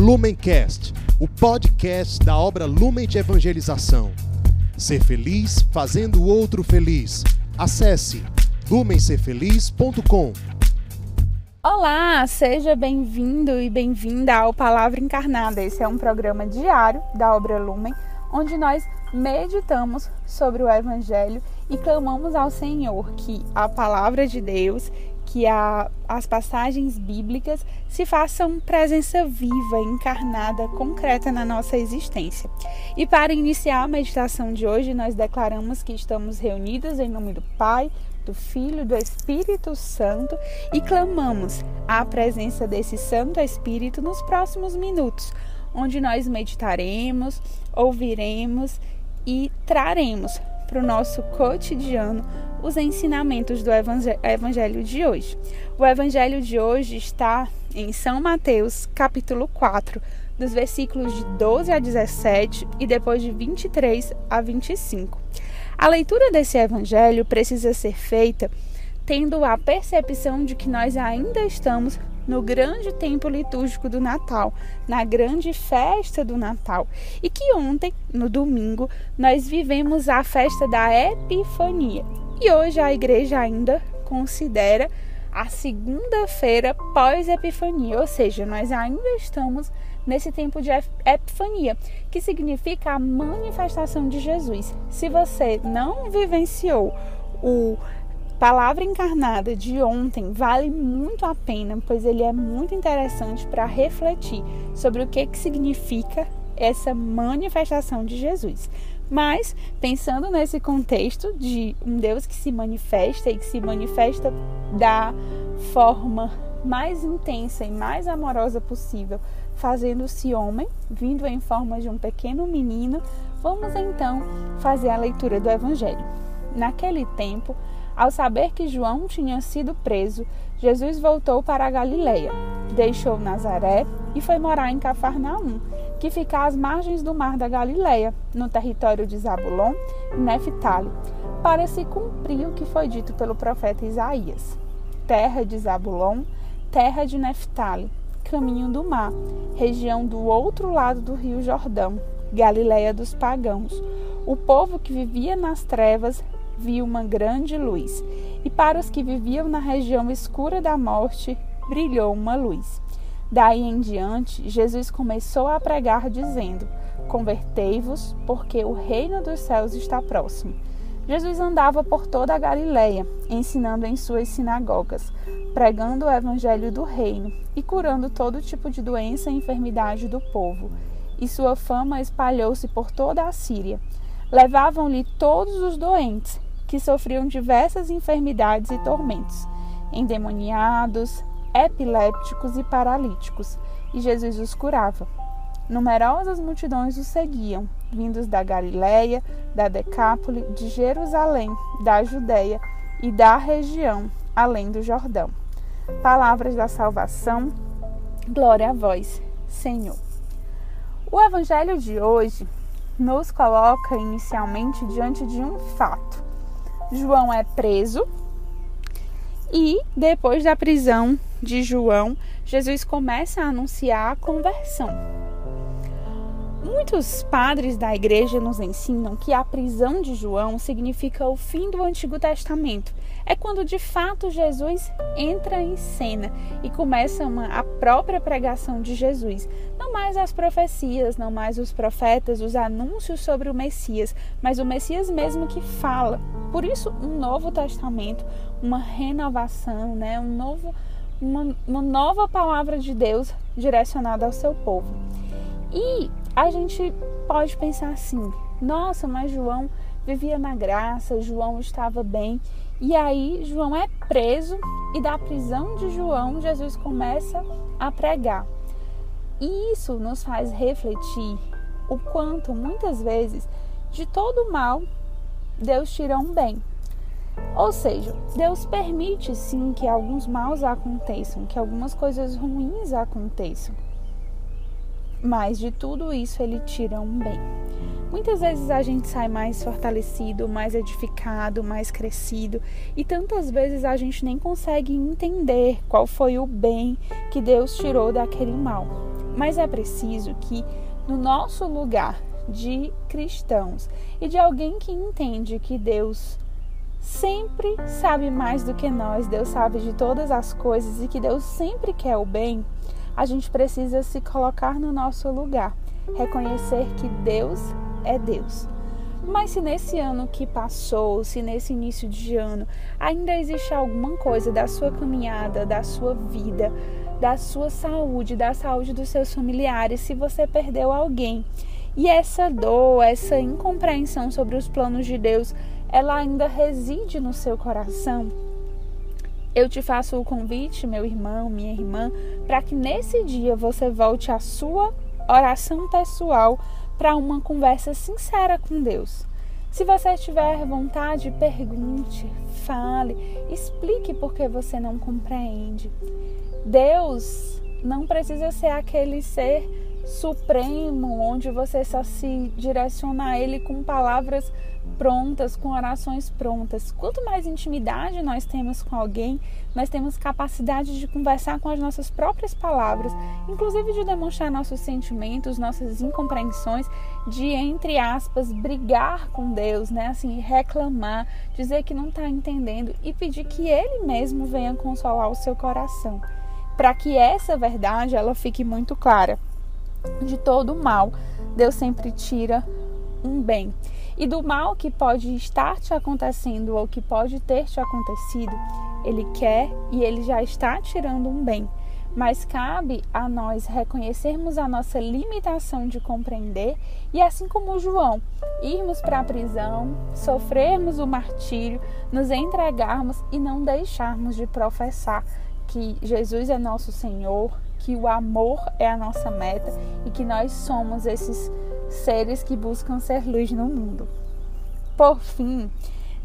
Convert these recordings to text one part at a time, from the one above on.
Lumencast, o podcast da obra Lumen de Evangelização. Ser feliz fazendo o outro feliz. Acesse lumencerfeliz.com. Olá, seja bem-vindo e bem-vinda ao Palavra Encarnada. Esse é um programa diário da obra Lumen, onde nós meditamos sobre o Evangelho e clamamos ao Senhor que a palavra de Deus que a, as passagens bíblicas se façam presença viva, encarnada, concreta na nossa existência. E para iniciar a meditação de hoje, nós declaramos que estamos reunidos em nome do Pai, do Filho, do Espírito Santo e clamamos a presença desse Santo Espírito nos próximos minutos, onde nós meditaremos, ouviremos e traremos para o nosso cotidiano os ensinamentos do evangelho de hoje. O evangelho de hoje está em São Mateus, capítulo 4, dos versículos de 12 a 17 e depois de 23 a 25. A leitura desse evangelho precisa ser feita tendo a percepção de que nós ainda estamos no grande tempo litúrgico do Natal, na grande festa do Natal. E que ontem, no domingo, nós vivemos a festa da Epifania. E hoje a igreja ainda considera a segunda-feira pós-Epifania, ou seja, nós ainda estamos nesse tempo de Epifania, que significa a manifestação de Jesus. Se você não vivenciou o Palavra Encarnada de ontem vale muito a pena, pois ele é muito interessante para refletir sobre o que, que significa essa manifestação de Jesus. Mas, pensando nesse contexto de um Deus que se manifesta e que se manifesta da forma mais intensa e mais amorosa possível, fazendo-se homem, vindo em forma de um pequeno menino, vamos então fazer a leitura do Evangelho. Naquele tempo, ao saber que João tinha sido preso, Jesus voltou para a Galileia, deixou Nazaré e foi morar em Cafarnaum que fica às margens do mar da Galileia, no território de Zabulon e Neftali, para se cumprir o que foi dito pelo profeta Isaías. Terra de Zabulon, terra de Neftali, caminho do mar, região do outro lado do rio Jordão, Galileia dos pagãos. O povo que vivia nas trevas viu uma grande luz, e para os que viviam na região escura da morte, brilhou uma luz. Daí em diante, Jesus começou a pregar, dizendo: Convertei-vos, porque o reino dos céus está próximo. Jesus andava por toda a Galiléia, ensinando em suas sinagogas, pregando o evangelho do reino e curando todo tipo de doença e enfermidade do povo. E sua fama espalhou-se por toda a Síria. Levavam-lhe todos os doentes, que sofriam diversas enfermidades e tormentos, endemoniados, epilépticos e paralíticos, e Jesus os curava. Numerosas multidões o seguiam, vindos da Galiléia, da Decápole, de Jerusalém, da Judéia e da região além do Jordão. Palavras da salvação, glória a vós, Senhor. O evangelho de hoje nos coloca inicialmente diante de um fato. João é preso e depois da prisão de João, Jesus começa a anunciar a conversão. Muitos padres da igreja nos ensinam que a prisão de João significa o fim do Antigo Testamento. É quando de fato Jesus entra em cena e começa uma, a própria pregação de Jesus. Não mais as profecias, não mais os profetas, os anúncios sobre o Messias, mas o Messias mesmo que fala. Por isso, um novo testamento, uma renovação, né? um novo uma, uma nova palavra de Deus direcionada ao seu povo. E a gente pode pensar assim: nossa, mas João vivia na graça, João estava bem. E aí, João é preso e da prisão de João, Jesus começa a pregar. E isso nos faz refletir o quanto muitas vezes de todo mal Deus tira um bem. Ou seja, Deus permite sim que alguns maus aconteçam, que algumas coisas ruins aconteçam. Mas de tudo isso ele tira um bem. Muitas vezes a gente sai mais fortalecido, mais edificado, mais crescido, e tantas vezes a gente nem consegue entender qual foi o bem que Deus tirou daquele mal. Mas é preciso que no nosso lugar de cristãos e de alguém que entende que Deus sempre sabe mais do que nós, Deus sabe de todas as coisas e que Deus sempre quer o bem, a gente precisa se colocar no nosso lugar, reconhecer que Deus é Deus. Mas se nesse ano que passou, se nesse início de ano, ainda existe alguma coisa da sua caminhada, da sua vida, da sua saúde, da saúde dos seus familiares, se você perdeu alguém, e essa dor, essa incompreensão sobre os planos de Deus, ela ainda reside no seu coração, eu te faço o convite, meu irmão, minha irmã, para que nesse dia você volte à sua oração pessoal para uma conversa sincera com Deus. Se você tiver vontade, pergunte, fale, explique por que você não compreende. Deus não precisa ser aquele ser supremo onde você só se direciona a ele com palavras prontas, com orações prontas. Quanto mais intimidade nós temos com alguém, nós temos capacidade de conversar com as nossas próprias palavras, inclusive de demonstrar nossos sentimentos, nossas incompreensões, de entre aspas brigar com Deus, né? Assim, reclamar, dizer que não está entendendo e pedir que Ele mesmo venha consolar o seu coração, para que essa verdade ela fique muito clara. De todo mal, Deus sempre tira um bem. E do mal que pode estar te acontecendo ou que pode ter te acontecido, ele quer e ele já está tirando um bem. Mas cabe a nós reconhecermos a nossa limitação de compreender e, assim como João, irmos para a prisão, sofrermos o martírio, nos entregarmos e não deixarmos de professar que Jesus é nosso Senhor, que o amor é a nossa meta e que nós somos esses seres que buscam ser luz no mundo. Por fim,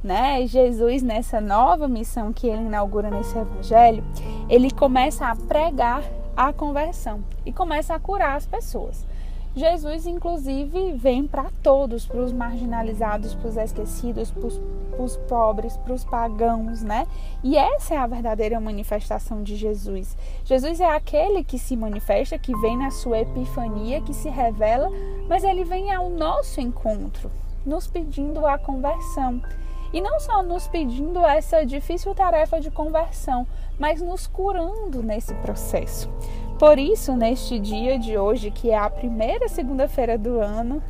né, Jesus nessa nova missão que ele inaugura nesse evangelho, ele começa a pregar a conversão e começa a curar as pessoas. Jesus, inclusive, vem para todos, para os marginalizados, para os esquecidos, para os pobres, para os pagãos, né? E essa é a verdadeira manifestação de Jesus. Jesus é aquele que se manifesta, que vem na sua epifania, que se revela, mas ele vem ao nosso encontro, nos pedindo a conversão. E não só nos pedindo essa difícil tarefa de conversão, mas nos curando nesse processo. Por isso, neste dia de hoje, que é a primeira segunda-feira do ano,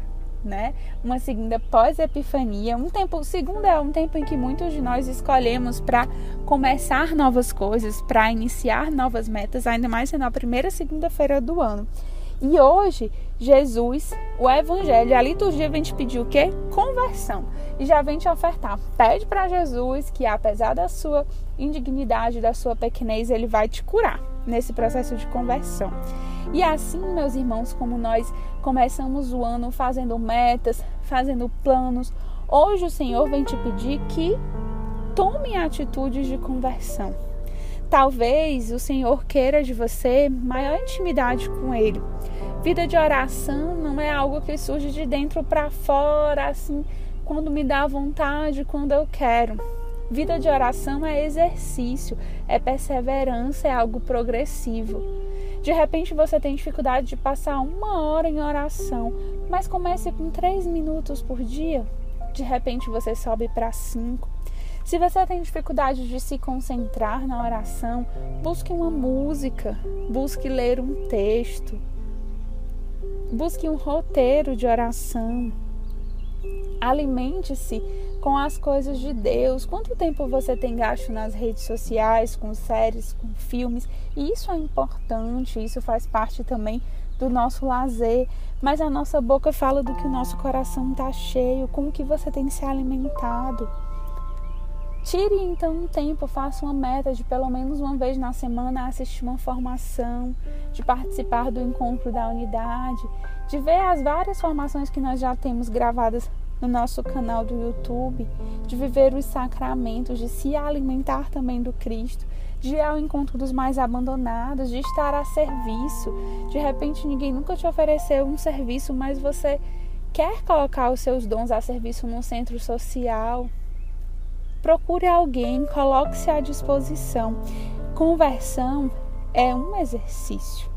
né? Uma segunda pós-epifania, um tempo, segunda é um tempo em que muitos de nós escolhemos para começar novas coisas, para iniciar novas metas, ainda mais sendo a primeira segunda-feira do ano. E hoje, Jesus, o Evangelho, a liturgia vem te pedir o quê? Conversão. E já vem te ofertar. Pede para Jesus que, apesar da sua indignidade, da sua pequenez, ele vai te curar nesse processo de conversão. E assim, meus irmãos, como nós começamos o ano fazendo metas, fazendo planos, hoje o Senhor vem te pedir que tome atitudes de conversão. Talvez o Senhor queira de você maior intimidade com Ele. Vida de oração não é algo que surge de dentro para fora, assim, quando me dá vontade, quando eu quero. Vida de oração é exercício, é perseverança, é algo progressivo. De repente você tem dificuldade de passar uma hora em oração, mas comece com três minutos por dia. De repente você sobe para cinco. Se você tem dificuldade de se concentrar na oração, busque uma música, busque ler um texto, busque um roteiro de oração. Alimente-se com as coisas de Deus. Quanto tempo você tem gasto nas redes sociais, com séries, com filmes? E isso é importante, isso faz parte também do nosso lazer, mas a nossa boca fala do que o nosso coração está cheio, com o que você tem se alimentado. Tire então um tempo, faça uma meta de pelo menos uma vez na semana assistir uma formação, de participar do encontro da unidade, de ver as várias formações que nós já temos gravadas no nosso canal do YouTube, de viver os sacramentos, de se alimentar também do Cristo, de ir ao encontro dos mais abandonados, de estar a serviço. De repente, ninguém nunca te ofereceu um serviço, mas você quer colocar os seus dons a serviço num centro social. Procure alguém, coloque-se à disposição. Conversão é um exercício.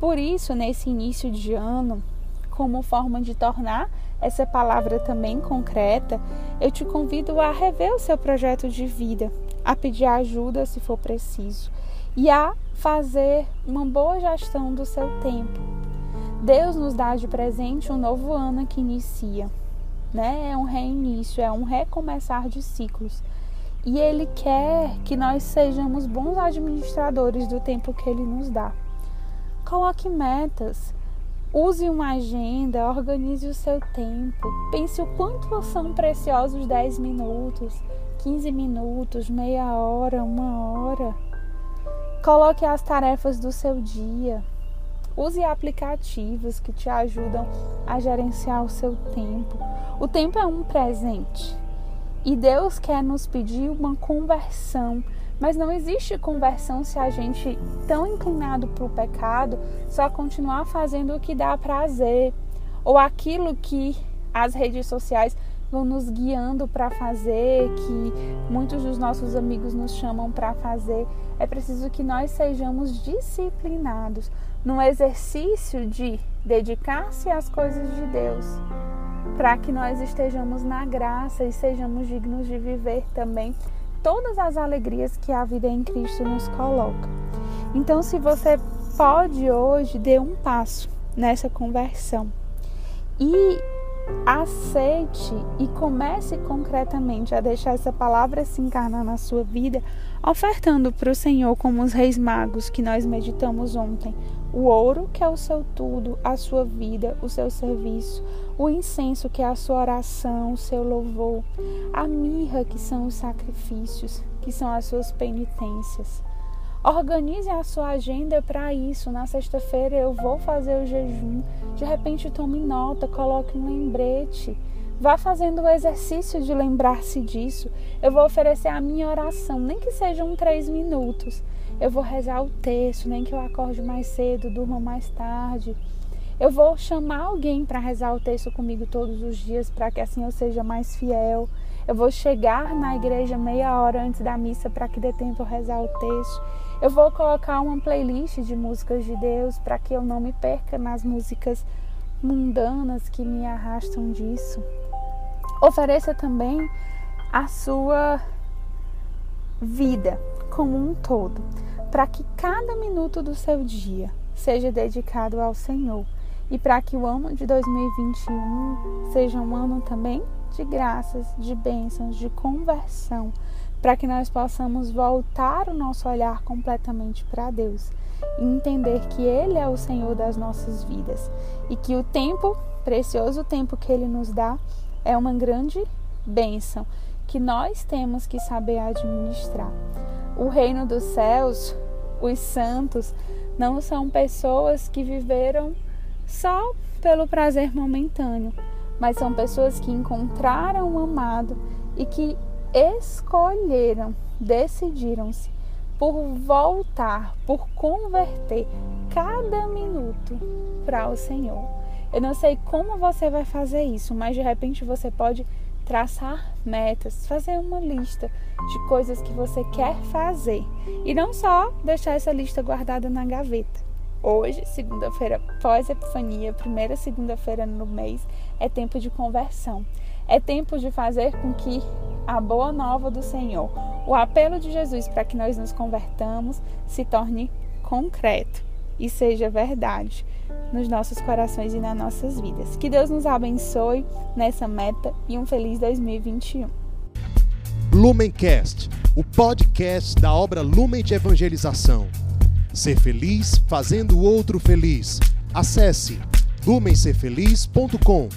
Por isso, nesse início de ano, como forma de tornar essa palavra também concreta, eu te convido a rever o seu projeto de vida, a pedir ajuda se for preciso e a fazer uma boa gestão do seu tempo. Deus nos dá de presente um novo ano que inicia, né? É um reinício, é um recomeçar de ciclos. E Ele quer que nós sejamos bons administradores do tempo que Ele nos dá. Coloque metas, use uma agenda, organize o seu tempo, pense o quanto são preciosos 10 minutos, 15 minutos, meia hora, uma hora. Coloque as tarefas do seu dia. Use aplicativos que te ajudam a gerenciar o seu tempo. O tempo é um presente e Deus quer nos pedir uma conversão. Mas não existe conversão se a gente, tão inclinado para o pecado, só continuar fazendo o que dá prazer ou aquilo que as redes sociais vão nos guiando para fazer, que muitos dos nossos amigos nos chamam para fazer. É preciso que nós sejamos disciplinados no exercício de dedicar-se às coisas de Deus, para que nós estejamos na graça e sejamos dignos de viver também todas as alegrias que a vida em Cristo nos coloca. Então, se você pode hoje, dê um passo nessa conversão. E aceite e comece concretamente a deixar essa palavra se encarnar na sua vida, ofertando para o Senhor, como os reis magos que nós meditamos ontem, o ouro, que é o seu tudo, a sua vida, o seu serviço, o incenso, que é a sua oração, o seu louvor, a mirra, que são os sacrifícios, que são as suas penitências. Organize a sua agenda para isso. Na sexta-feira eu vou fazer o jejum. De repente tome nota, coloque um lembrete. Vá fazendo o exercício de lembrar-se disso. Eu vou oferecer a minha oração, nem que sejam três minutos. Eu vou rezar o texto, nem que eu acorde mais cedo, durma mais tarde. Eu vou chamar alguém para rezar o texto comigo todos os dias, para que assim eu seja mais fiel. Eu vou chegar na igreja meia hora antes da missa para que dê tempo rezar o texto. Eu vou colocar uma playlist de músicas de Deus para que eu não me perca nas músicas mundanas que me arrastam disso. Ofereça também a sua vida como um todo, para que cada minuto do seu dia seja dedicado ao Senhor e para que o ano de 2021 seja um ano também de graças, de bênçãos, de conversão, para que nós possamos voltar o nosso olhar completamente para Deus e entender que Ele é o Senhor das nossas vidas e que o tempo, precioso tempo que Ele nos dá, é uma grande bênção que nós temos que saber administrar. O reino dos céus, os santos, não são pessoas que viveram só pelo prazer momentâneo, mas são pessoas que encontraram o amado e que escolheram, decidiram-se por voltar, por converter cada minuto para o Senhor. Eu não sei como você vai fazer isso, mas de repente você pode traçar metas, fazer uma lista de coisas que você quer fazer e não só deixar essa lista guardada na gaveta. Hoje, segunda-feira pós-epifania, primeira segunda-feira no mês, é tempo de conversão. É tempo de fazer com que a boa nova do Senhor, o apelo de Jesus para que nós nos convertamos, se torne concreto e seja verdade nos nossos corações e nas nossas vidas. Que Deus nos abençoe nessa meta e um feliz 2021. Lumencast, o podcast da obra Lumen de Evangelização. Ser feliz fazendo o outro feliz. Acesse lumencerfeliz.com.